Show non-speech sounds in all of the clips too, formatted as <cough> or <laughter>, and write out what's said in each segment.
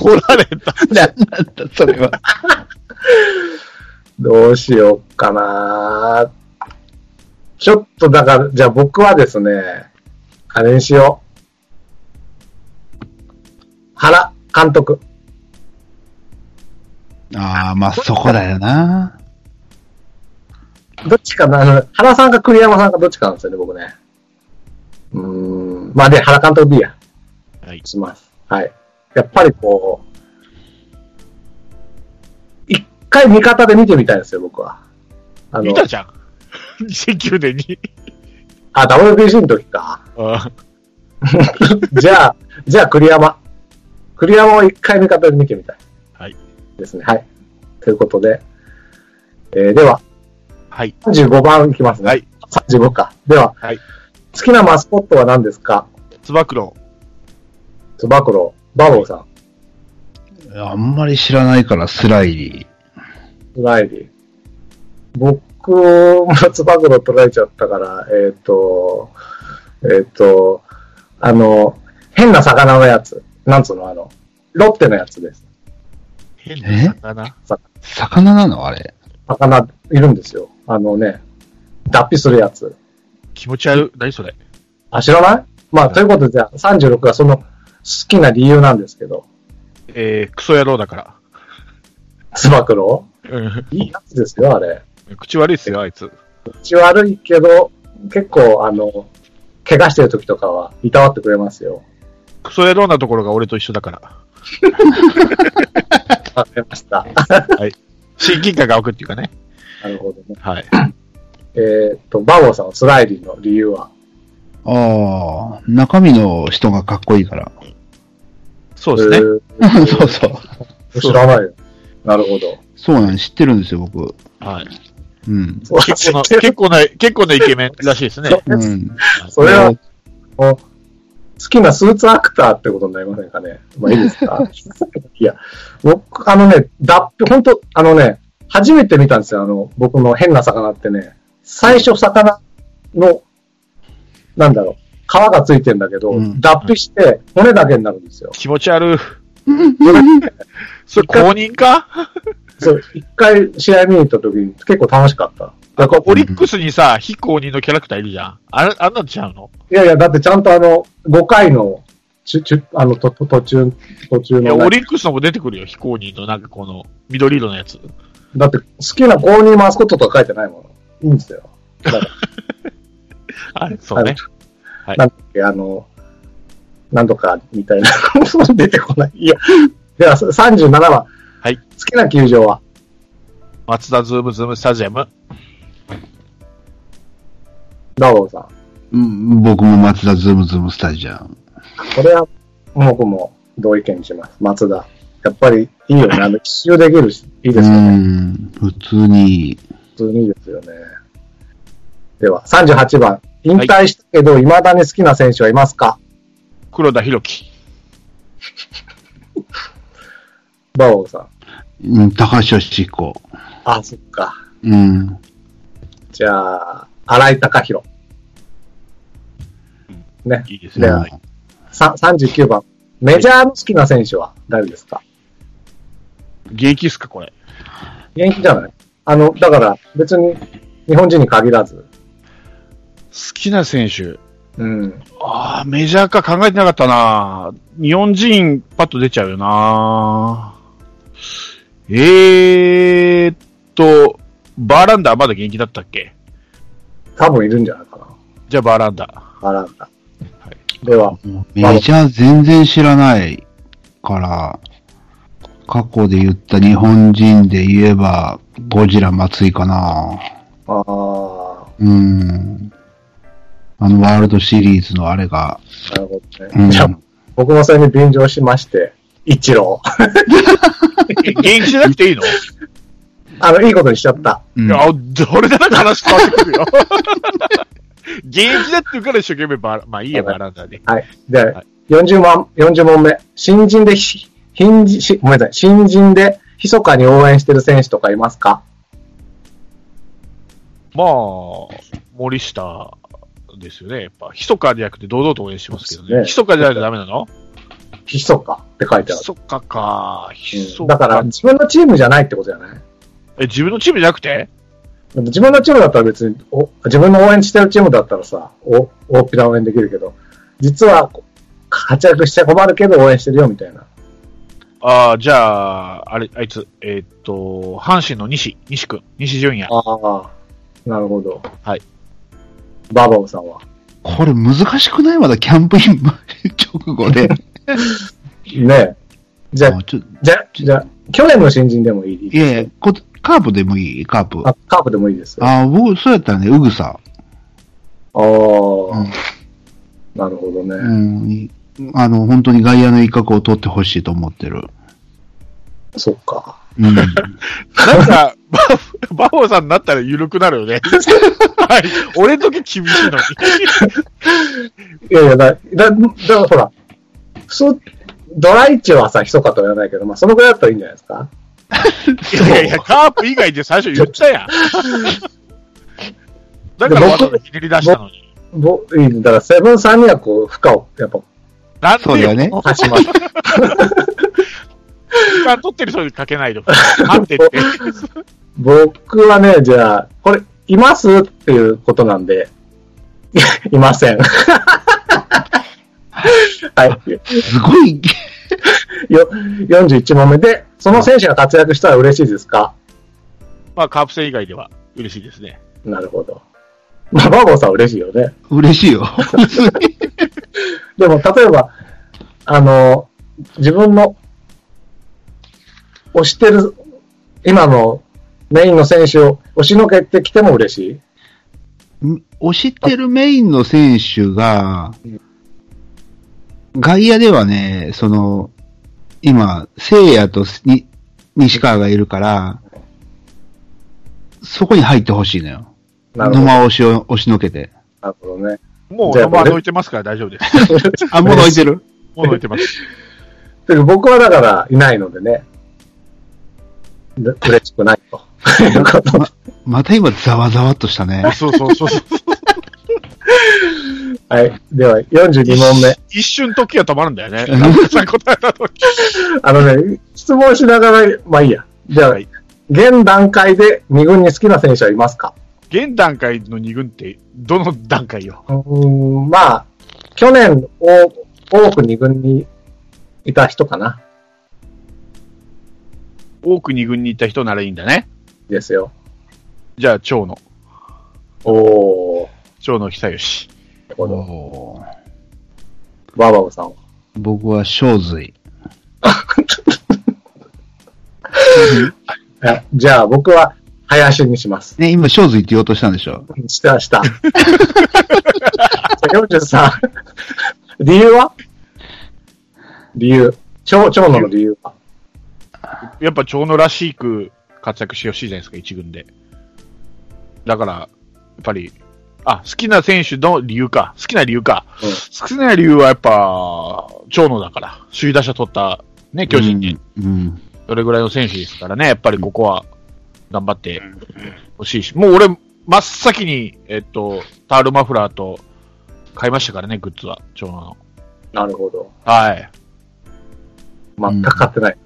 取られた。<laughs> なんなんだ、それは。<laughs> どうしようかな。ちょっとだから、じゃあ僕はですね、あれにしよう。原監督。ああ、まあそこだよな。どっちかな、原さんか栗山さんかどっちかなんですよね、僕ね。うーん。まあで、原監督でいいや。はい。します。はい。やっぱりこう、一回味方で見てみたいんですよ、僕は。あの見、たじゃん。<laughs> 2009年に。あ、WBC の時か。あ <laughs> じゃあ、じゃあ栗山。栗山を一回味方で見てみたい。はい。ですね。はい。ということで、えー、では、はい。35番いきますね。はい。35か。では、はい好きなマスコットは何ですか？つば九郎。つば九郎、バボーさん、あんまり知らないからスライリスライリー。僕もつば九郎取られちゃったから、えっ、と、えっ、と、あの、変な魚のやつ。なんつうのあの、ロッテのやつです。変な魚？ー。魚なの？あれ。魚いるんですよ。あのね、脱皮するやつ。気持ち悪い。何それ？あ、知らない？まあ、ということで、じゃあ、36がその好きな理由なんですけど、えー、クソ野郎だから。つば九郎うん。いいやつですよ、あれ。口悪いっすよ、あいつ。口悪いけど、結構、あの、怪我してる時とかは、いたわってくれますよ。クソ野郎なところが俺と一緒だから。わかりました。親近感が湧くっていうかね。なるほどね。はい。えーっと、バボーさんのスライリーの理由は、ああ、中身の人がかっこいいから。そうですね。えー <laughs> そうそう。知らないよ。なるほど。そうなん知ってるんですよ、僕。はい。うん。結構な、結構な、結構なイケメンらしいですね。うん。それは、好きなスーツアクターってことになりませんかね。まあいいですか <laughs> いや、僕、あのね、脱皮、本当あのね、初めて見たんですよ、あの、僕の変な魚ってね。最初魚の、なんだろう、皮がついてんだけど、うん脱皮して骨だけになるんですよ。気持ち悪い。<laughs> それ公認か？そう、一回試合見に行った時に結構楽しかった。だからオリックスにさ、非公認のキャラクターいるじゃん。あれ、あんなんちゃうの？いやいや、だってちゃんとあの、5回の、ちゅ、ちゅ、あの、と、と途中、途中いや、の、オリックスのも出てくるよ、非公認の、なんかこの、緑色のやつ。だって好きな公認マスコットとか書いてないもの。いいんですよ。<laughs> あれ、そうね。はいなんあの、なんとかみたいな、出てこない。いや、では、37番。はい。好きな球場は？マツダズームズームスタジアム。ダボーさん。うん僕もマツダズームズームスタジアム。これは、僕も同意見にします。マツダ。やっぱりいいよね。あの、一周できるし、いいですうよね。ん。普通に、普通にいいですよね。では、38番。引退したけど、未だに好きな選手はいますか？黒田博樹。<laughs> バオさん。うん高橋義彦。あ、そっか。うん。じゃあ、荒井貴弘。ね。いいですね。でははいさ39番。メジャーの好きな選手は誰ですか？現役っすか、これ。現役じゃない？あの、だから別に日本人に限らず。好きな選手。うん。ああ、メジャーか考えてなかったな日本人、パッと出ちゃうよなえーっと、バーランダーまだ現役だったっけ？多分いるんじゃないかな。じゃあバーランダー。あらんだ。はい。では、メジャー全然知らないから、過去で言った日本人で言えば、ゴジラ松井かな。ああ、うん。あのワールドシリーズのあれが、なるほどね。うん。じゃあ、僕もそれに便乗しまして、一郎。え現役じゃなくていいの？い <laughs> あの、いいことにしちゃった。うんや、どれだけ話変わってくるよ。現役だって言うから一生懸命バー、まあいいや、バーランダーで。はい。で、はい40問、40問目。新人でひ、新人、しごめんなさい。新人で、密かに応援してる選手とかいますか？まあ、森下ですよね。やっぱ、密かじゃなくて堂々と応援しますけどね。そうですね密かじゃないとダメなの？ひそかって書いてある。そっかか。うんだから、自分のチームじゃないってことじゃない？え、自分のチームじゃなくて？でも自分のチームだったら別に、お自分の応援してるチームだったらさ、お大っぴら応援できるけど、実はこ活躍して困るけど応援してるよみたいな。ああ、じゃあ、あれ、あいつ、えーっと、阪神の西、西君、西純也。ああ、なるほど。はい。ババオさんは。これ難しくない？まだキャンプイン直後で。<laughs> ねえ。じゃあじゃあ、じゃあ、去年の新人でもいい？いやいやこカープでもいい？カープ。あカープでもいいですよ。ああ僕、そうやったらね、ウグサ。あー、なるほどね。うん。あの、本当に外野の一角を取ってほしいと思ってる。そっか。うん。<laughs> なんか、バ <laughs> <laughs> バオさんになったら緩くなるよね。<laughs> はい。俺の時厳しいのに。いやいや、だ、だ、だからほら、普通、ドライチはさ、ひそかとは言わないけど、まあ、そのぐらいだったらいいんじゃないですか？<laughs> いやいや、カープ以外で最初言ったやん。だからわざわざひねり出したのに。ぼいいだから、セブンさんにはこう、負荷を、やっぱ、なんでそうだよね。貸します。時間取ってる人にかけないと。待ってって。僕はね、じゃあ、これ、いますっていうことなんで、<laughs> いません。<laughs> はい。すごい、<laughs> よ、41問目で、その選手が活躍したら嬉しいですか？まあ、カープ戦以外では嬉しいですね。なるほど。まあ、バーボンさんは嬉しいよね。嬉しいよ。でも、例えば、あの、自分の推してる、今のメインの選手を押しのけてきても嬉しい？推してるメインの選手が、外野ではね、その、今、聖夜とに西川がいるから、そこに入ってほしいのよ。野な間押しを押しのけて。るほどね。もう、じゃあノマ抜いてますから大丈夫です。<laughs> あ、もう置いてる？<laughs> もう抜いてます。<laughs> てか僕はだからいないのでね、で嬉しくないと。いうことままた今、ざわざわっとしたね。そうそうそうそう。<laughs> はい。では、42問目。一瞬時が止まるんだよね。さん答えた時。あのね、質問しながら、まあいいや。じゃあ、はい現段階で2軍に好きな選手はいますか？現段階の2軍って、どの段階よ？うーん、まあ、去年お多く2軍にいた人かな。多く2軍に行った人ならいいんだね。ですよ。じゃあ、長野。おー、長野久義。なるほど。おーバーバブさんは？僕は正髄。<laughs> あじゃあ、僕は林にします。ね、今、正髄って言おうとしたんでしょ？した、した。<laughs> 43。<laughs> 理由は？理由。長、長野の理由は？やっぱ長野らしく活躍してほしいじゃないですか、一軍で。だから、やっぱり、あ、好きな選手の理由か。好きな理由か。うん好きな理由はやっぱ、長野だから。首位打者取った、ね、巨人に。うん。それぐらいの選手ですからね、やっぱりここは頑張ってほしいし、もう俺、真っ先に、えっと、タールマフラーと買いましたからね、グッズは、長野の。なるほど。はい。全く買ってない。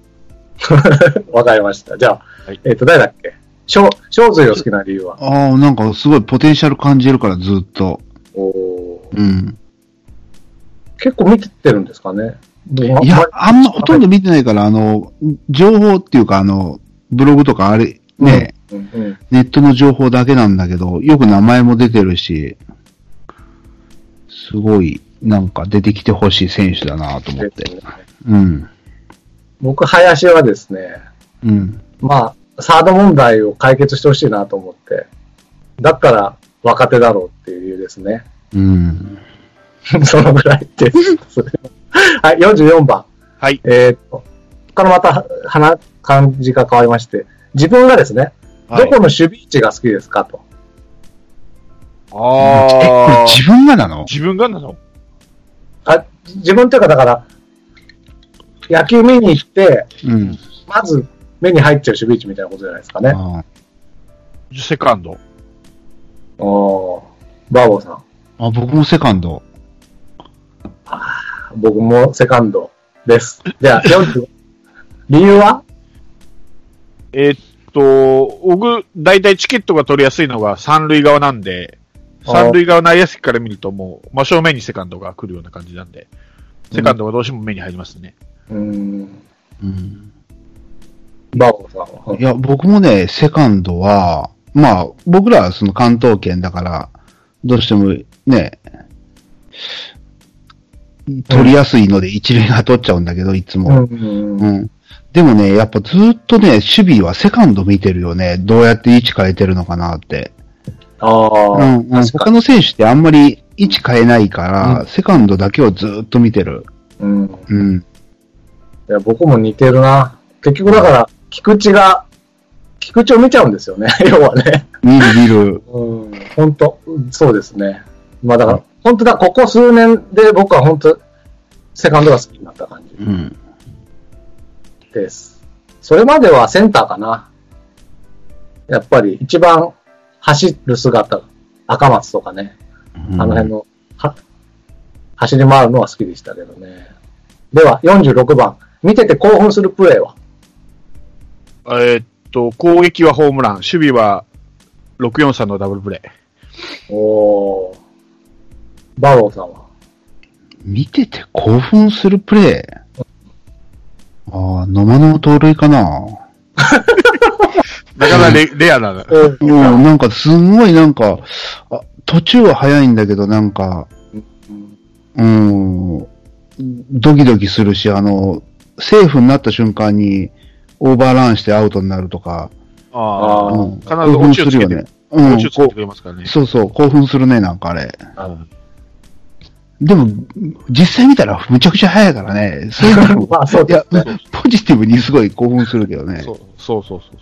<laughs> わかりました。じゃあ、はいえっ、と、誰だっけ？小、小髄を好きな理由は？ああ、なんかすごいポテンシャル感じるから、ずっと。おーうん。結構見てってるんですかね？いいや、あんまほとんど見てないから、あの、情報っていうか、あの、ブログとかあれ、ね、うんうん。ネットの情報だけなんだけど、よく名前も出てるし、すごい、なんか出てきてほしい選手だなと思って。うん。僕、林はですね、うん。まあ、サード問題を解決してほしいなと思って、だったら若手だろうっていう理由ですね。うん。<laughs> そのぐらいです。<laughs> はい、44番。はい。えーっと、ここからまた、話、感じが変わりまして、自分がですね、はいどこの守備位置が好きですかと。え、これああ。自分がなの？自分がなの？あ、自分っていうかだから、野球見に行って、うん。まず目に入っちゃう守備位置みたいなことじゃないですかね。あセカンド。おーバーボーさん。あ、僕もセカンド。僕もセカンド。です。じゃあ、45。<laughs> 理由は？えーっと、僕、大体チケットが取りやすいのが三塁側なんで、あ三塁側内野席から見るともう、真正面にセカンドが来るような感じなんで、セカンドがどうしても目に入りますね。うーん。うん。バオさんは？いや、僕もね、セカンドは、まあ、僕らはその関東圏だから、どうしてもね、取りやすいので一塁が取っちゃうんだけど、いつも。うん。でもね、やっぱずっとね、守備はセカンド見てるよね。どうやって位置変えてるのかなって。ああ、うん、他の選手ってあんまり位置変えないから、セカンドだけをずっと見てる。に。うん。うん。いや、僕も似てるな。結局だから、菊池が、菊池を見ちゃうんですよね。<laughs> 要はね。見る見る。うん。本当そうですね。まあだから、本当だ、ここ数年で僕は本当セカンドが好きになった感じうん。です。それまではセンターかな。やっぱり一番走る姿、赤松とかね。あの辺の、は、走り回るのは好きでしたけどね。では、46番。見てて興奮するプレーは？えーっと、攻撃はホームラン、守備は643のダブルプレー。おー。バローさんは？見てて興奮するプレー？ああ、野間の盗塁かな。<laughs> なかなかレレアな。うん、なんかすんごいなんか、あ途中は早いんだけどなんか、うん、ドキドキするし、あの、セーフになった瞬間にオーバーランしてアウトになるとか、あああ、うん、必ずオチをつけてよね。うんねう。そうそう、興奮するね、なんかあれ。うんでも、実際見たらむちゃくちゃ早いからね。そういうのも <laughs> まあそういやですね。、ポジティブにすごい興奮するけどね。そうそうそうそう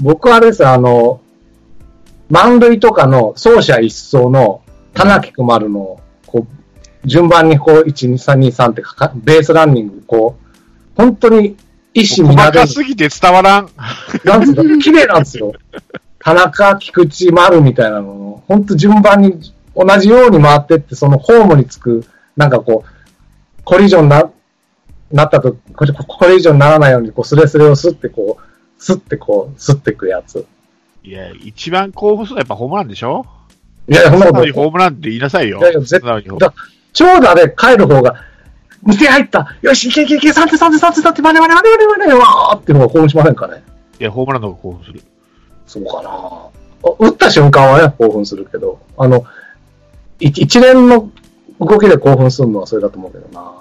僕はあれですよあの、満塁とかの走者一掃の田中く丸の、こう、順番にこう、1、2、3、2、3ってかか、ベースランニング、こう、本当に一そう。細心皆でか、すぎて伝わらん。なんつうの、綺麗なんですよ。田中、菊池、丸みたいなのを、本当順番に同じように回ってって、そのホームにつく、なんかこう、コリジョンな、なったと、コリコリジョンにならないように、こう、スレスレをスってこう、スってこう、スってくやつ。いや、一番興奮するのはやっぱホームランでしょ？いやいや、そんな素こと直にホームランって言いなさいよ。いやいや絶素直にホームだ長打で帰る方が、2点入ったよし、いけいけいけ、3点3点3点3点、まねまねまねまねまねわーっていうのが興奮しませんかね？いや、ホームランの方が興奮する。そうかなあ打った瞬間はね、興奮するけど、あの、い一連の動きで興奮するのはそれだと思うけどな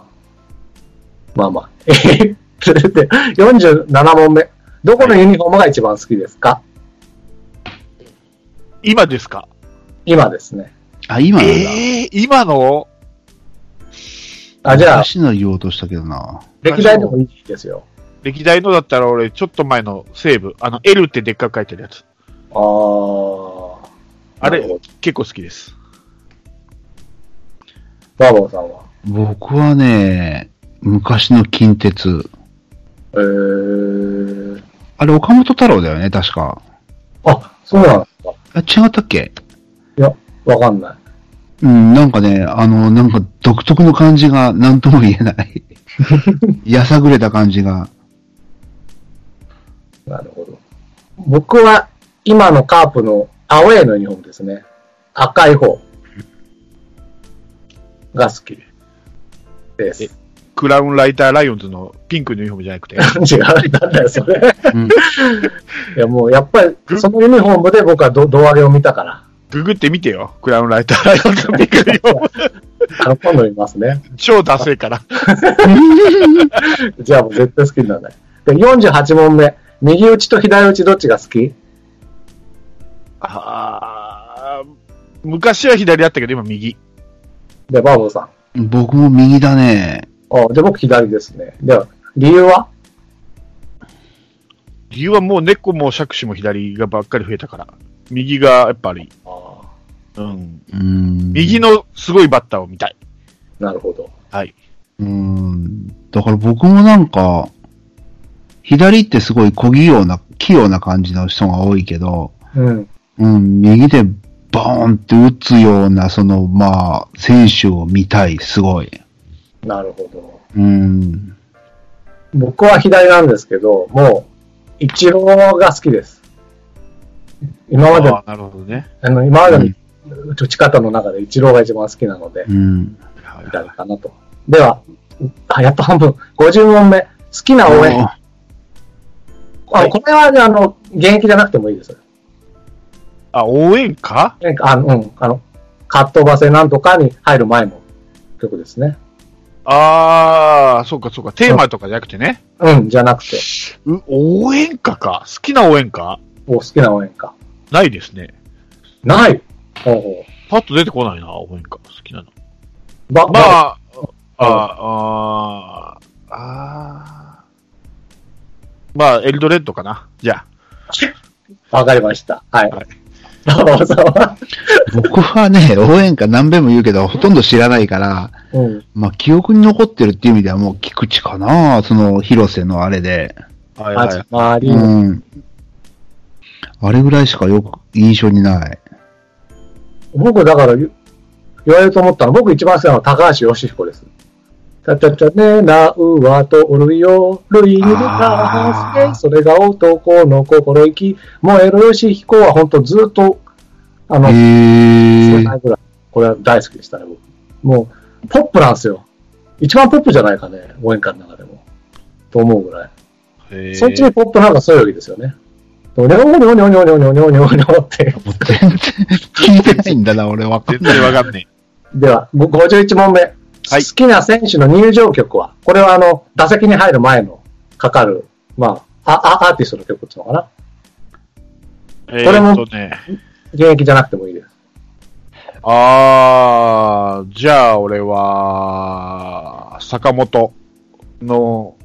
まあまあ。え <laughs> ーそれで、47問目。どこのユニフォームが一番好きですか、今ですか？今ですね。あ、今なんだ。ええ今の？あ、じゃあ、昔の言おうとしたけどな。歴代でもいいですよ。歴代のだったら俺、ちょっと前の西武、あの、L ってでっかく書いてるやつ。あー。あれ結構好きです。バーボンさんは？僕はね、昔の近鉄。えー。あれ、岡本太郎だよね、確か。あ、そうなんですか。あ、違ったっけ？いや、わかんない。うん、なんかね、あの、なんか独特の感じが何とも言えない。<laughs> やさぐれた感じが。なるほど。僕は今のカープのアウェーのユニフォームですね。赤い方が好きです。違クラウンライターライオンズのピンクのユニフォームじゃなくて？<laughs> う、なんだよ、それ。うん、いや、もうやっぱり、そのユニフォームで僕はど胴上げを見たから。ググってみてよ。クラウンライターライオンズのピンクのユニフォーム。あの、今度見ますね。超ダセいから。<laughs> じゃあもう絶対好きにならない。で、48問目。右打ちと左打ちどっちが好き？あー昔は左だったけど、今右。で、バーボンさん。僕も右だね。あ、で、僕左ですね。では、理由は？理由はもう猫も杓子も左がばっかり増えたから。右がやっぱり、あうん。うん。右のすごいバッターを見たい。なるほど。はい。うん。だから僕もなんか、左ってすごい小器用な、器用な感じの人が多いけど、うん。うん、右でボーンって打つような、その、まあ、選手を見たい、すごい。なるほど。うん。僕は左なんですけど、もう、イチローが好きです。今までのなるほどね。あの、今までの打ち方の中でイチローが一番好きなので、うん。はい左かなと。では、あ、やっと半分。50問目。好きな応援。あこれはね、あの、現役じゃなくてもいいです。あ、応援歌？なんかあの、うん、あの、カットバセなんとかに入る前の曲ですね。ああ、そうかそうか。テーマとかじゃなくてね。うん、じゃなくて、う応援歌か。好きな応援歌？お好きな応援歌。ないですね。ないほうほうパッと出てこないな、応援歌。好きなの。ば、まば、あ、ああ、ああ、まあ、エルドレッドかな。じゃあ。わかりました。はい。はい僕はね、応援歌何遍も言うけど、ほとんど知らないから、うん。まあ、記憶に残ってるっていう意味ではもう菊池かな、その広瀬のあれで。はい始まり、うん。あれぐらいしかよく印象にない。僕、だから言言われると思ったのは、僕一番好きなのは高橋義彦です。たたたねなうはとおるよ、るいにあーかせ、それが男の心意気、燃える義彦は本当ずっと、あの、これは大好きでしたね、僕。もう、ポップなんですよ。一番ポップじゃないかね、応援歌の中でも。と思うぐらい。そっちにポップなんかそういうわけですよね。にょにょにょにょにょにょにょにょにょにょって。もう全然聞いてないんだな、俺わかん全ない。然わかんねでは、51問目。はい好きな選手の入場曲はこれはあの、打席に入る前のかかる、まあ、あ、あアーティストの曲っていうのかなえ。えーっとね。現役じゃなくてもいいです。あー、じゃあ俺は、坂本の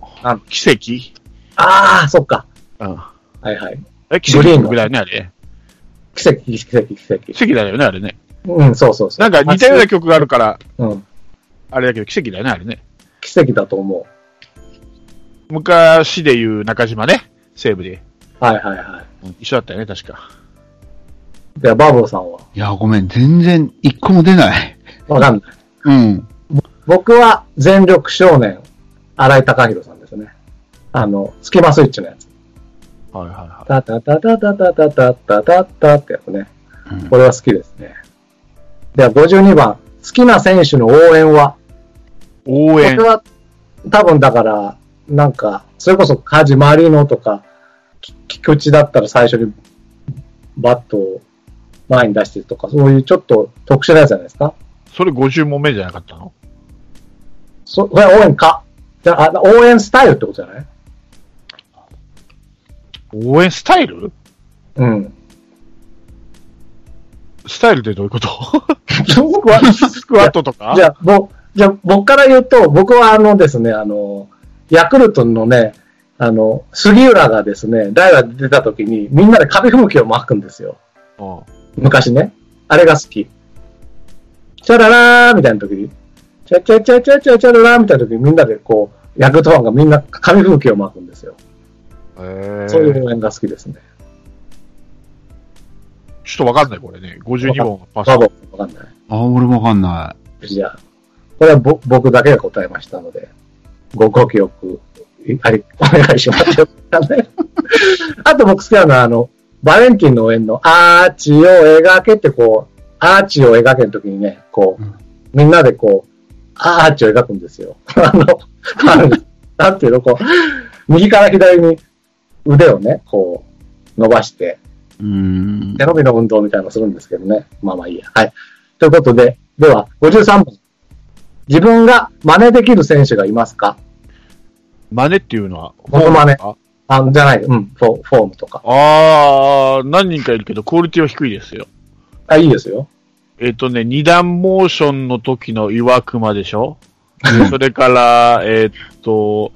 奇跡ああ、そっか。うん。はいはい。え、奇跡の曲だよね、あれ。奇跡、奇跡、奇跡。奇跡だよね、あれね。うん、そうそうそう。なんか似たような曲があるから、うん。あれだけど奇跡だよね、あれね。奇跡だと思昔で言う中島ね、西武で。う。はいはいはうん一緒だったよね、確か。い。では、バーボーさんは？いや、ごめん、全然一個も出ない。わかんない。うん。僕は全力少年、荒井貴弘さんですね。あの、スキマスイッチのやつ。はいはいはタタタタタタタタタタタってやつね。これは好きですね。では、52番。好きな選手の応援は、応援。これは多分だから、なんか、それこそ始まりのとか、菊池だったら最初にバットを前に出してるとか、そういうちょっと特殊なやつじゃないですか。それ50問目じゃなかったのそ、これ応援か。じゃ、あ応援スタイルってことじゃない応援スタイル？うん。スタイルってどういうこと？僕は、スクワットとか？じゃあ、ぼ、じゃあ僕から言うと、僕はあのですね、あの、ヤクルトのね、あの、杉浦がですね、代打で出た時に、みんなで紙吹雪を巻くんですよ。うん昔ね。あれが好き。チャララーみたいな時に、チャチャチャチャチャチャララーみたいな時にみんなでこう、ヤクルトファンがみんな紙吹雪を巻くんですよ。そういう応援が好きですね。ちょっとわかんない、これね。52問パス。わかんない。あ、俺もわかんなじゃあ、これはぼ僕だけが答えましたので、ごご記憶、いあり、お願いしますよ。<laughs> あと僕好きなのは、あの、バレンティンの応援のアーチを描けってこう、アーチを描けの時にね、こう、うんみんなでこう、アーチを描くんですよ。<laughs> あの、あのなんていうの、こう、右から左に腕をね、こう、伸ばして、い。うーん。背伸びの運動みたいなのをするんですけどね。まあまあいいや。はい。ということで、では、53番。自分が真似できる選手がいますか？真似っていうのは、フォームとかあ、じゃない、うん、フォフォームとか。あー、何人かいるけど、クオリティは低いですよ。あ、いいですよ。えっ、とね、二段モーションの時の岩熊でしょ？でそれから、えっ、と、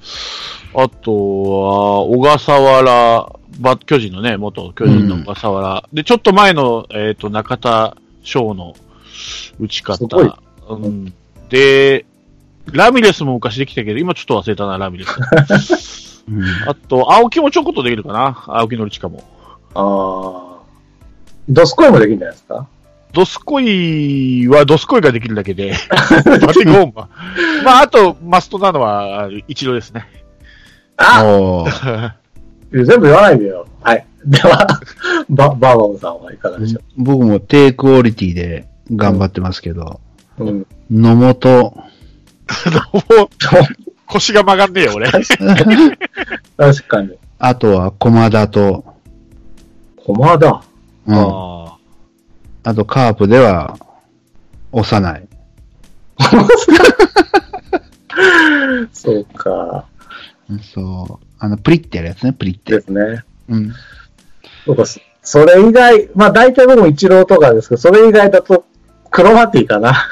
あとは、小笠原、バ巨人のね、元巨人の小笠原。で、ちょっと前の、えっ、と、中田翔の打ち方。うん。で、ラミレスも昔できたけど、今ちょっと忘れたな、ラミレス。<laughs> うんあと、青木もちょこっとできるかな青木のりちかも。ああ。ドスコイもできるんじゃないですか？ドスコイはドスコイができるだけで、<laughs> バッティングホームは。まあ、あと、マストなのは、一郎ですね。あおー <laughs> 全部言わないでよ。はい。では、バ、バーバオさんはいかがでしょ僕も低クオリティで頑張ってますけど、う。うん。野本、もう、腰が曲がんねえよ、俺。<laughs> 確かに。あとは駒田と、駒田？うん、ああとカープでは、幼い。そうか。そう。あの、プリってやるやつね、プリって。ですね。うん。そうか、そそれ以外、まあ大体僕も一郎とかですけど、それ以外だと、クロマティかな。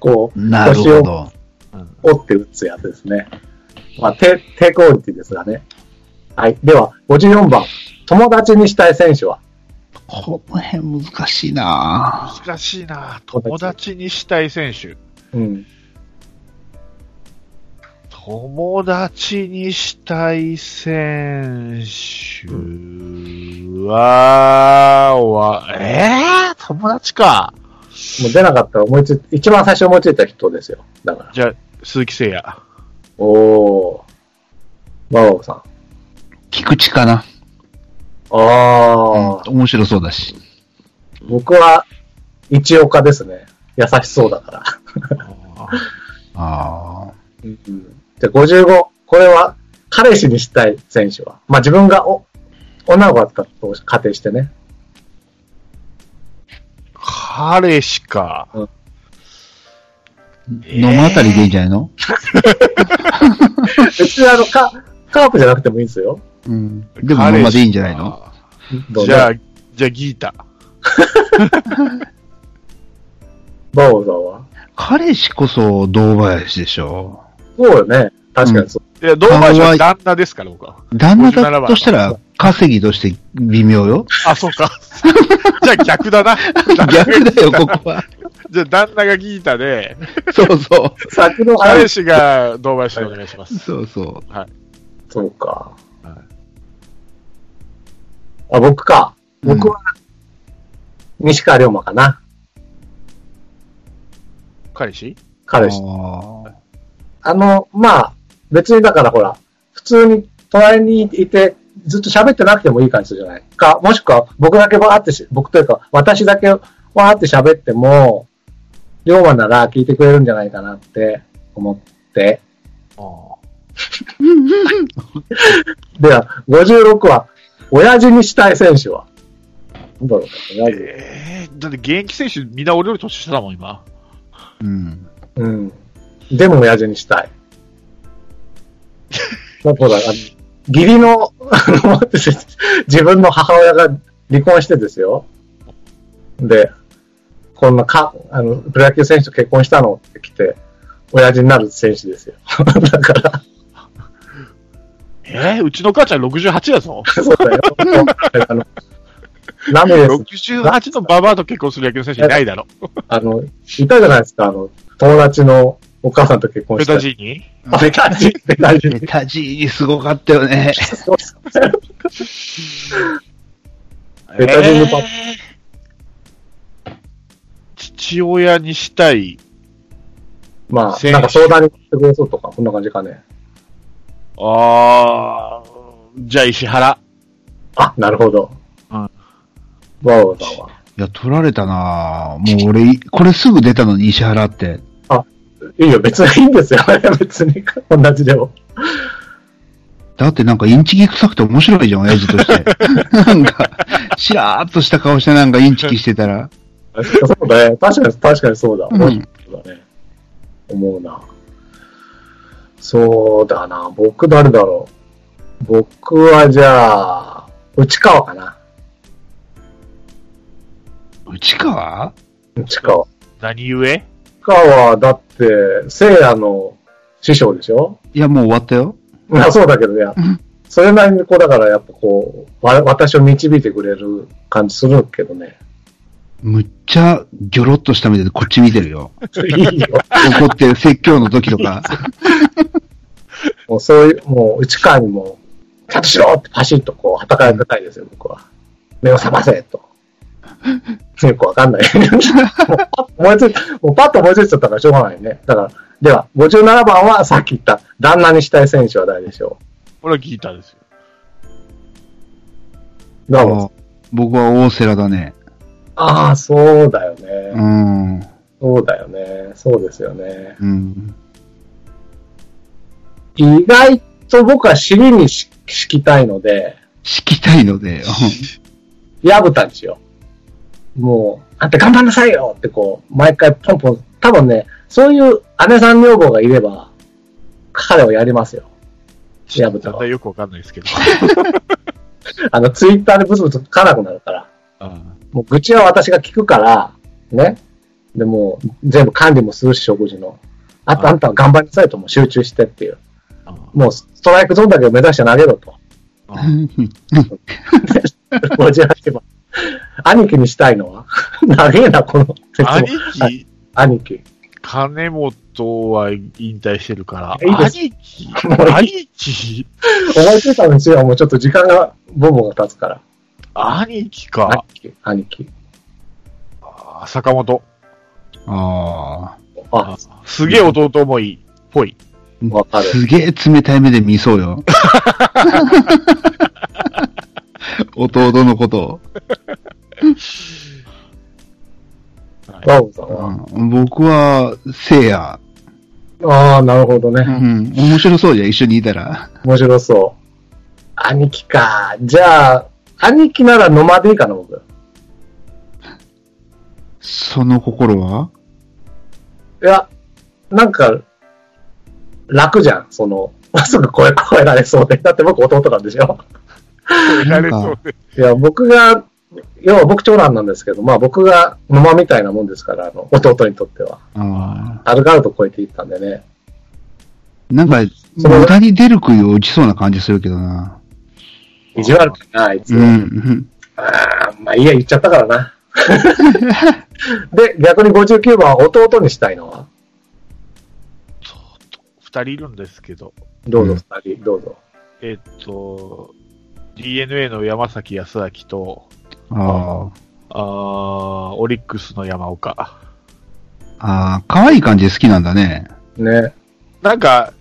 こう、なる腰をほど。折って打つやつですね。まあ、低、低クオリティですがね。はい。では、54番。友達にしたい選手は？この辺難しいな難しいな友達にしたい選手。うん。友達にしたい選手は、は、えー、友達か。もう出なかったら思いつい一番最初思いついた人ですよ。だから。じゃあ、鈴木誠也。おー。バオさん。菊池かな。ああ、うん面白そうだし。僕は、一岡ですね。優しそうだから。ああ。うんで、55。これは、彼氏にしたい選手は。まあ、自分がお、女の子だったと仮定してね。彼氏か。野間あたりでいいんじゃないの、<laughs> 別にあの、カカープじゃなくてもいいんですよ。うん。でも野間でいいんじゃないの？じゃあ、じゃあギータ。<laughs> バオさんは？彼氏こそ堂林でしょ？そうよね。確かにそう。いや、堂林は旦那ですから、僕は。旦那57番だとしたら稼ぎとして微妙よ。あ、そうか。<laughs> じゃあ逆だな。逆だよ、<laughs> ここは。じゃあ旦那がギータで、そうそう。彼話。氏が堂林でお願いします。そうそう。そうか。はいあ、僕か。僕は、西川龍馬かな。彼氏？彼氏。ああの、まあ、別にだからほら、普通に隣にいて、ずっと喋ってなくてもいい感じじゃない？か、もしくは僕だけわーってし、僕というか、私だけわーって喋っても、龍馬なら聞いてくれるんじゃないかなって思って。<laughs> では、56は、親父にしたい選手は？なんだろうか、親父。えー、だって現役選手みんな俺より年下だもん、今。ーうん。うん。でも親父にしたい。なんかほら、あの義理の、あの、自分の母親が離婚してですよ。で、こんなか、あの、プロ野球選手と結婚したの？って来て、親父になる選手ですよ。<laughs> だから、えー、うちの母ちゃん68だぞ。そうだよ。<laughs> あの、ラメレス、68のババアと結婚する野球の選手いないだろ。あの、いたじゃないですか、あの、友達のお母さんと結婚した。ペタジーニあベタジー、ベタジーベタジーニすごかったよね。そうペタジーニパえー父親にしたい。まあ、なんか相談に来てくれそうとか、こんな感じかね。あー、じゃあ石原。あ、なるほど。うんバオさんは。いや、取られたなぁもう俺、これすぐ出たのに石原って。いいよ、別にいいんですよ。<laughs> 別に、同じでも。だってなんかインチキ臭くて面白いじゃん、親父として。<laughs> なんか、しらーっとした顔してなんかインチキしてたら。<laughs> そうだね。確かに、確かにそうだ。うんそうだね。思うな。そうだな。僕誰だろう。僕はじゃあ、内川かな。内川？内川。何故？内川は、だって、聖夜の師匠でしょ？いや、もう終わったよ。まあそうだけど、いやうん、それなりにこう、だからやっぱこう、わ私を導いてくれる感じするけどね。むっちゃギョロッとした目でこっち見てるよ。いいよ。怒ってる説教の時とか。もうそういう、もう内川にも、ちゃんとしろってパシッとこう、叩かれたいですよ、僕は。目を覚ませと。よくわかんない。もうパッと思いついもうパッと思いついちゃったからしょうがないね。だから、では、57番はさっき言った、旦那にしたい選手は誰でしょこれは聞いたですよ。うどう？もあ僕は大瀬良だね。ああ、そうだようね。ん。そうだよね。そうですよね。うん。意外と僕は尻にし敷きたいので、敷きたいので、矢蓋にしよう。もう、あんた頑張んなさいよってこう、毎回ポンポン、多分ね、そういう姉さん女房がいれば、彼はやりますよ。矢蓋はだんだん。よくわかんないですけど。<laughs> あの、ツイッターでブツブツ書かなくなるから。もう愚痴は私が聞くから、ね。でもう全部管理もするし、食事の。あとああんたは頑張りなさいと、もう集中してっていう。あもうストライクゾーンだけを目指して投げろと。あ <laughs> 58番。兄貴にしたいのは？<laughs> 長えな、この説兄は貴、兄貴。金本は引退してるから。いい兄貴？兄貴？<laughs> 思いついたんですよ。もうちょっと時間が、ボンボンが経つから。兄貴か兄。貴。兄貴。あ坂本。ああ、すげえ弟思いっぽい。あ。わかるすげえ冷たい目で見そうよ。<laughs> 弟のことを。バオさんは？うん僕は、聖夜。ああ、なるほどね。うん。面白そうじゃん、一緒にいたら。面白そう。兄貴か。じゃあ、兄貴なら野間でいいかな、僕。その心は？いや、なんか、楽じゃん、その、<laughs> すぐ声超えられそうで。だって僕弟なんでしょ。やれそうで。いや、僕が、要は僕長男なんですけど、まあ僕が野間みたいなもんですから、あの、弟にとっては。ああ。アルガルド超えていったんでね。なんか、無駄に出る杭を打ちそうな感じするけどな。意地悪かな、あいつ。うん。ああ、まあいいや、言っちゃったからな。<laughs> で、逆に59番は弟にしたいのは？二人いるんですけど。どうぞ、うん二人、どうぞ。えっと、DNA の山崎康明と、ああーオリックスの山岡。あ。ああ、可愛い感じで好きなんだね。ね。なんか、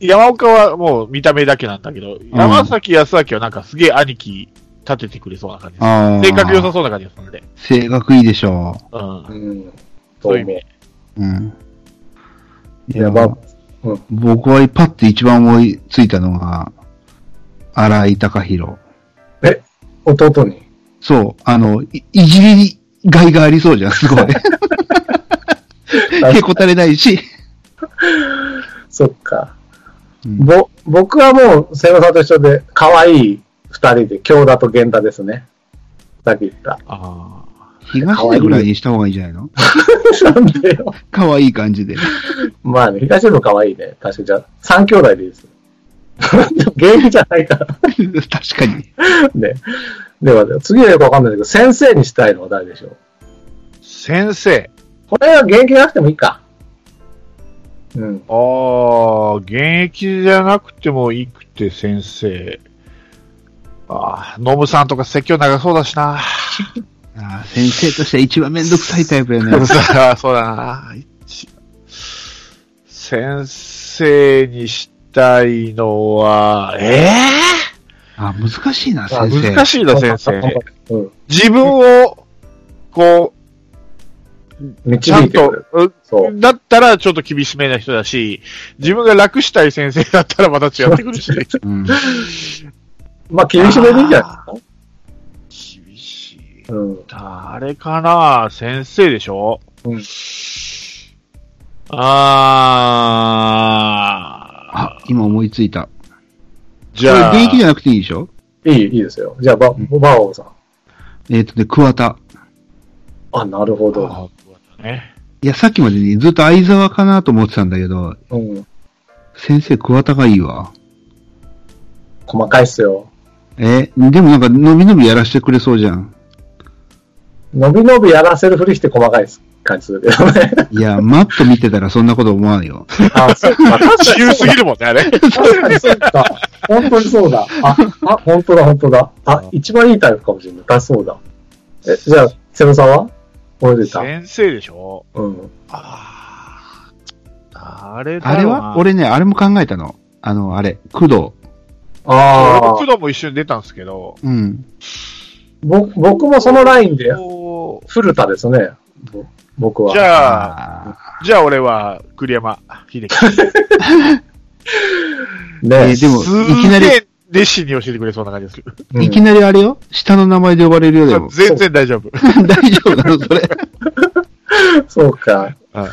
山岡はもう見た目だけなんだけど、山崎康明はなんかすげえ兄貴立ててくれそうな感じです。性格良さそうな感じがするんで。性格いいでしょうん。うん。そういう意味。う。うん。や、や、まあ、僕はパッて一番思いついたのが、荒井貴弘。弟に？そう、あの、いいじりがいがありそうじゃん、すごい。<laughs> へこたれないし。そっか。うんぼ、僕はもう、瀬野さんと一緒で、可愛い二人で、京田と源田ですね。さっき言った。あ東出ぐらいにした方がいいんじゃないの？なんでよ。可愛い感じで。まあね、東野可愛いね。確かに。じゃあ、三兄弟でいいです。<laughs> 現役じゃないから。<laughs> 確かに。ね。では、次はよくわかんないけど、先生にしたいのは誰でしょう？先生。これは現役じゃなくてもいいか。うん。ああ、現役じゃなくてもいいくて先生。ああ、ノブさんとか説教長そうだしな。<laughs> あー先生としては一番めんどくさいタイプやね。さ <laughs> そうだな。一先生にしたいのは、ええあ、難しいな、あ先生。難しいな、先生。うん。自分を、こう、導ちゃんとうそう。だったらちょっと厳しめな人だし、自分が楽したい先生だったらまた違ってくるし。うん。まあ、厳しめでいいんじゃない？です厳しい。か。うん。誰かな？先生でしょ？うんああ、今思いついた。ー。じゃあ、これ現役じゃなくていいでしょ？いい、いいですよ。じゃあ、バ、バオさん。えっ、とね、桑田。あ、なるほど。あね。いや、さっきまでにずっと相沢かなと思ってたんだけど、うん。先生桑田がいいわ。細かいっすよ。え、でもなんか、のびのびやらせてくれそうじゃん。伸び伸びやらせるふりして細かい感じするけどね。いや、マット見てたらそんなこと思わんよ。あ、そうか。<laughs> 確か自由すぎるもんね、あれ。確かにそうか。本当にそうだ。あ、あ、本当だ、本当だ。あ、一番いいタイプかもしれない。あ、そうだ。え、じゃあ、セブンさんは？覚えてた先生でしょ？うん。ああ。誰だろうなあれは？俺ね、あれも考えたの。あの、あれ、工藤。ああ、工藤も一緒に出たんですけど。うん。ぼ僕もそのラインで古田ですね。ぼ僕は。じゃあ、あじゃあ俺は栗山秀樹。ね <laughs> えーでもすいきなり熱心に教えてくれそうな感じでする。うんいきなりあれよ？下の名前で呼ばれるよ、でも。全然大丈夫。<laughs> 大丈夫なのそれ。<laughs> そうか。うん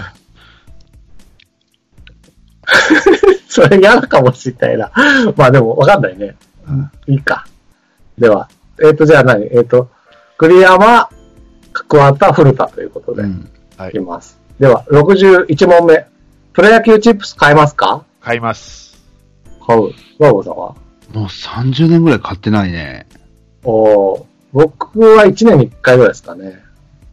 <laughs> それ嫌かもしれないな。まあでも、わかんないね。いいか。では、えっ、と、じゃあ何？えっ、と、栗山、桑田、古田ということで、うん。はいいきます。では、61問目。プロ野球チップス買えますか？買います。買う。バーボーさんは？もう30年ぐらい買ってないね。おー僕は1年に1回ぐらいですかね。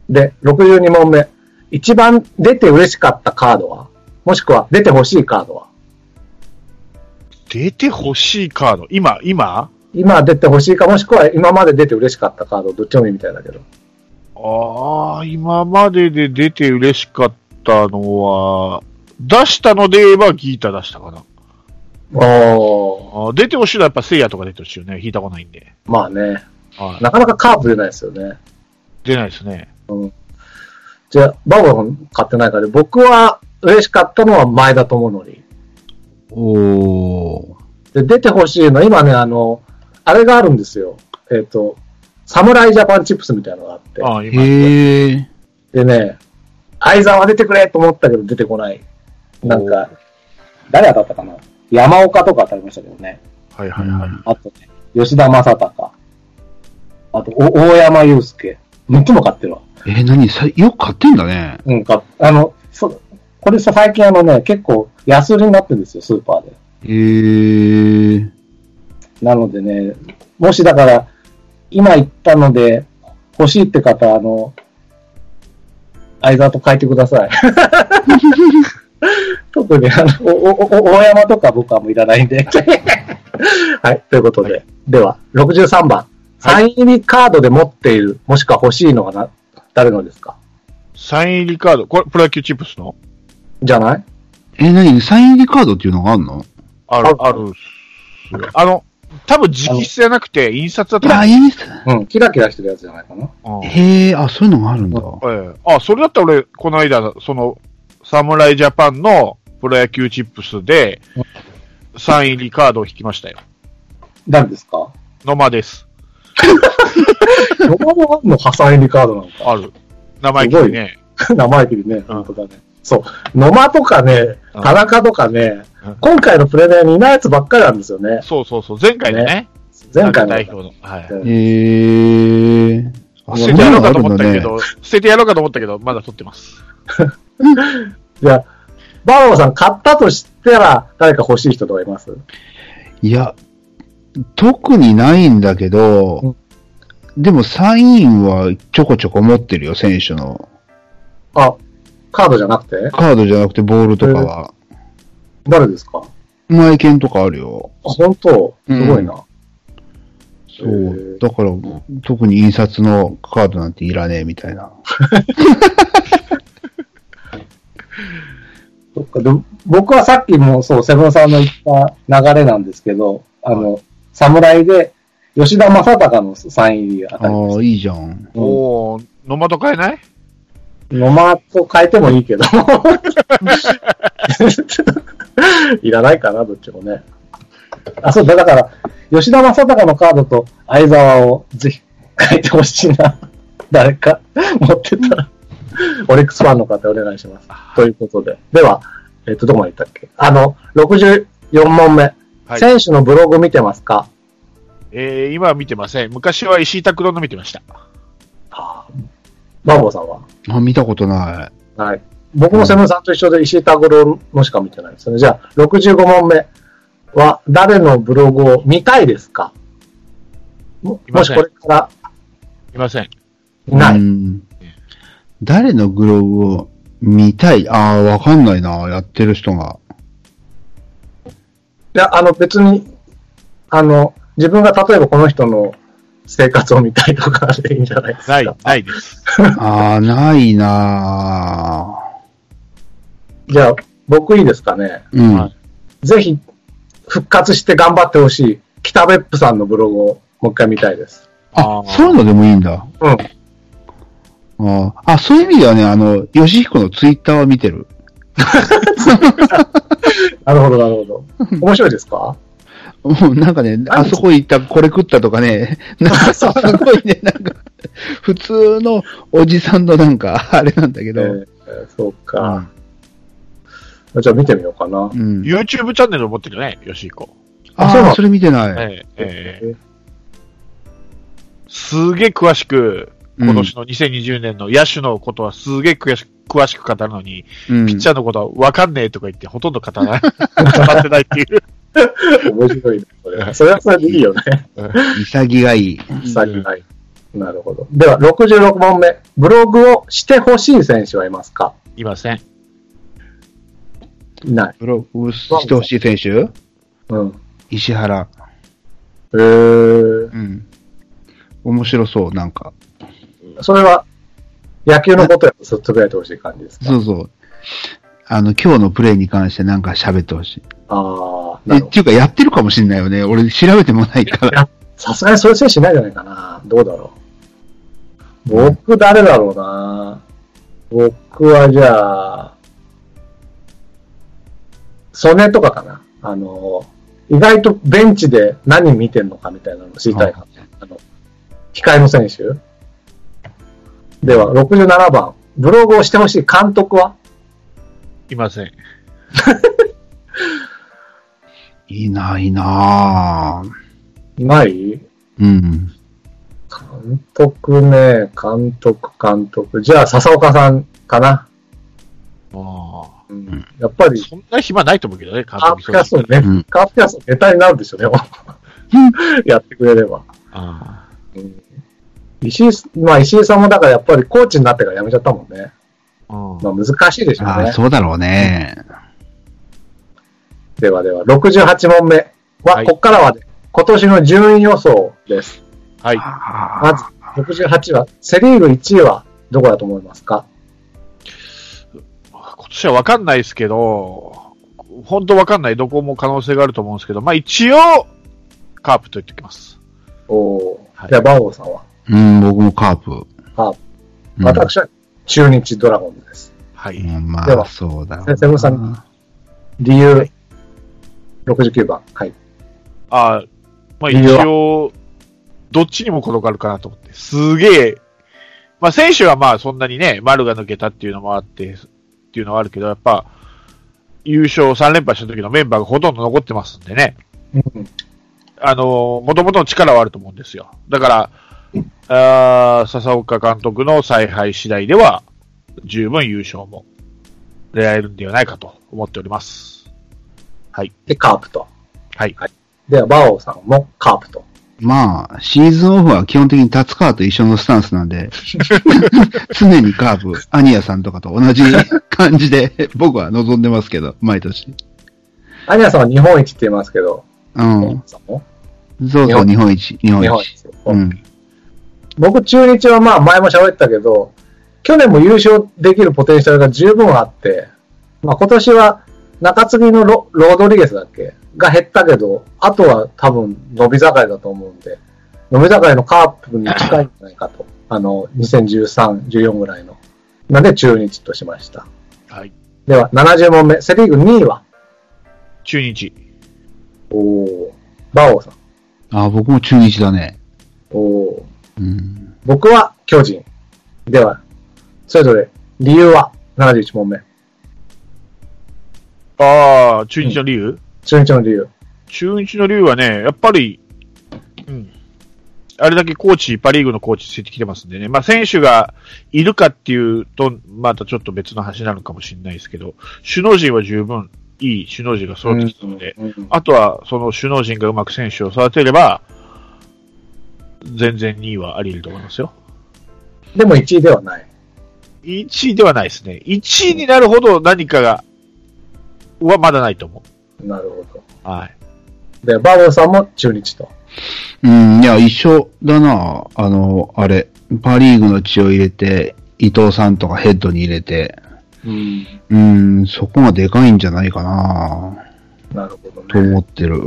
で、62問目。一番出て嬉しかったカードは？もしくは出て欲しいカードは？出て欲しいカード？今、今？今出て欲しいか？もしくは今まで出て嬉しかったカード、どっちもいいみたいだけど。ああ、今までで出て嬉しかったのは、出したので言えばギータ出したかな。おー出てほしいのはやっぱ聖夜とか出てほしいよね。弾いたことないんで。まあね。はいなかなかカープ出ないですよね。出ないですね。じゃあ、バーボーさん買ってないから、僕は嬉しかったのは前田智則。おー。で、出て欲しいの、今ね、あの、あれがあるんですよ。えっ、と、サムライジャパンチップスみたいなのがあって。ああ、今、へえ。でね、相沢出てくれと思ったけど出てこない。なんか、誰当たったかな山岡とか当たりましたけどね。はいはいはい。あとね、吉田正尚。あと、お大山祐介。6つも買ってるわ。えー、何？さよく買ってんだね。うん、か、あの、そ、これさ、最近あのね、結構安売りになってるんですよ、スーパーで。へえ。なのでね、もしだから、今言ったので、欲しいって方、あの、相沢と書いてください。<laughs> <laughs> 特に、あの、お、お、お大山とか僕はもういらないんで。<laughs> はい、ということで。では、63番。サイン入りカードで持っている、もしくは欲しいのがな、誰のですか？サイン入りカード。これ、プロ野球チップスの？じゃない？えー、何？サイン入りカードっていうのがあるの？ある、ある。あの、多分直筆じゃなくて、印刷だと思うあ、いいっす。うん、キラキラしてるやつじゃないかな。うんへえ、あ、そういうのがあるんだ。ええあ、それだったら俺、この間、その、サムライジャパンのプロ野球チップスで、サイン入りカードを引きましたよ。誰ですか？野間です。どこの破産入りカードなのか。ある。名前聞いてね。<laughs> 名前切りね、うん本当だね。そう。野間とかね、うん田中とかねうん、今回のプレゼンにいないやつばっかりなんですよね。そうそうそう。前回のね。前回の。代表の。はい。え。あ、捨ててやろうかと。思ったけど、捨ててやろうかと思ったけど、まだ取ってます。<laughs> じゃあ、バーバーさん買ったとしたら、誰か欲しい人とかいます？いや、特にないんだけど、でもサインはちょこちょこ持ってるよ、選手の。あ、カードじゃなくて？カードじゃなくてボールとかは。誰ですか？あ、マイケンとかあるよ。本当？すごいな。そへうー。だから、特に印刷のカードなんていらねえみたいな。<laughs> そっかで僕はさっきもそう、セブンさんの言った流れなんですけど、あの、侍で、吉田正尚のサイン入り当たりああ、いいじゃん。た。うんおー、野間と変えない？野間と変えてもいいけど。<laughs> いらないかな、どっちもね。あ、そうだ、だから、吉田正尚のカードと相沢をぜひ変えてほしいな。誰か持ってたら。オリックスファンの方お願いします。ということで。では、えっ、と、どこまで行ったっけ？あの、64問目。はい。選手のブログ見てますか？えー、今は見てません。昔は石井拓郎の見てました。バーボーさんは？あ、見たことない。はい。僕もセブンさんと一緒で石井拓郎のしか見てないですね。じゃあ、65問目は誰のブログを見たいですか？ももしいませんこれからいません。ない。うん誰のグログを見たい？ああ、わかんないな、やってる人が。いや、あの別に、あの、自分が例えばこの人の好生活を見たいとかでいいんじゃないですか。ない、ないです。<laughs> ああ、ないなじゃあ、僕いいですかね？ぁ。うん。はいぜひ、復活して頑張ってほしい、北別府さんのブログをもう一回見たいです。ああ、ーそういうのでもいいんだ。うん。ああ、そういう意味ではね、あの、吉彦のツイッターは見てる。<laughs> なるほど、なるほど。面白いですか？もうなんかね、あそこ行った、これ食ったとかね、<laughs> なんかすごいね、なんか、普通のおじさんのなんか、あれなんだけど、えーそうか。じゃあ見てみようかな。うん。YouTube チャンネルを持ってるよね、よしいこ。あそうなのそれ見てない。ええええすげえ詳しく、今年の2020年の野手のことはすげえ詳し詳しく語るのに、うん、ピッチャーのことは分かんねえとか言ってほとんど語らない。<laughs> 語ってないっていう。面白いね、それ。それはそれでいいよね。潔がいい。先はい。なるほど。では、66問目。ブログをしてほしい選手はいますか？いません。いない。ブログしてほしい選手？うん。石原。へー。うん。面白そう、なんか。それは、野球のことやとつぶやいてほしい感じですか？そうそう。あの、今日のプレイに関してなんか喋ってほしい。ああ、っていうか、やってるかもしんないよね。俺、調べてもないから。や、さすがにそういう選手いないんじゃないかな。どうだろう。僕、誰だろうな。僕はじゃあ、ソネとかかな。あの、意外とベンチで何見てんのかみたいなのを知りたいかも。あの、控えの選手では、67番。ブログをしてほしい監督は？いません。いいな、いいないない？うん。監督ね、監督、監督。じゃあ、笹岡さんかな。あうん、やっぱり、あそんな暇ないと思うけどね、監カープキャストね、うんカープキャストネタになるでしょ、でも。<laughs> やってくれれば。あうん石井、まあ石井さんもだからやっぱりコーチになってから辞めちゃったもんね。あうんまあ難しいでしょうああ、ね。そうだろうね。ではでは、68問目は、はいここからは、ね、今年の順位予想です。はい。まず、68は、セリーグ1位はどこだと思いますか？今年は分かんないですけど、本当分かんない。どこも可能性があると思うんですけど、まあ一応、カープと言っておきます。おーはいじゃあ、バオさんは、うん、僕もカープ。カープ。うん私は中日ドラゴンズです。はい。うんまではあ、そうだ先生さん理由、69番。はい。ああ、まあ一応、どっちにも転がるかなと思って。すげえ、まあ選手はまあそんなにね、丸が抜けたっていうのもあって、っていうのはあるけど、やっぱ、優勝3連敗した時のメンバーがほとんど残ってますんでね。うんあの、もともとの力はあると思うんですよ。だから、あー笹岡監督の采配次第では、十分優勝も狙えるんではないかと思っております。はい。で、カープと。はい。では、バオさんもカープと。まあ、シーズンオフは基本的に達川と一緒のスタンスなんで、<laughs> 常にカープ、アニヤさんとかと同じ <laughs> 感じで僕は望んでますけど、毎年。アニャさんは日本一って言いますけど、うん。バオさんも？そうそう、日本一、日本一。日本一。うん。僕、中日はまあ前も喋ったけど、去年も優勝できるポテンシャルが十分あって、まあ今年は中継ぎのロロードリゲスだっけ？が減ったけど、あとは多分伸び盛りだと思うんで、伸び盛りのカープに近いんじゃないかと。あの、2013、14ぐらいの。なんで中日としました。はい。では、70問目。セリーグ2位は？中日。おー、バオさん。あ僕も中日だね。おー、うん。僕は巨人。では、それぞれ理由は？71問目。ああ、中日の理由、中日の理由。中日の理由はね、やっぱり、うん。あれだけコーチ、パリーグのコーチついてきてますんでね。まあ選手がいるかっていうと、またちょっと別の話なのかもしれないですけど、首脳陣は十分いい首脳陣が揃ってきたので、うんあとはその首脳陣がうまく選手を育てれば、全然2位はあり得ると思いますよ。でも1位ではない。1位ではないですね。1位になるほど何かが、はまだないと思なるほど。う。はい。で、バーボンさんも中日と。うん、いや、一緒だな。あの、あれ、パリーグの血を入れて、伊藤さんとかヘッドに入れて、うん。うん、そこがでかいんじゃないかな、なるほどとね。思ってる。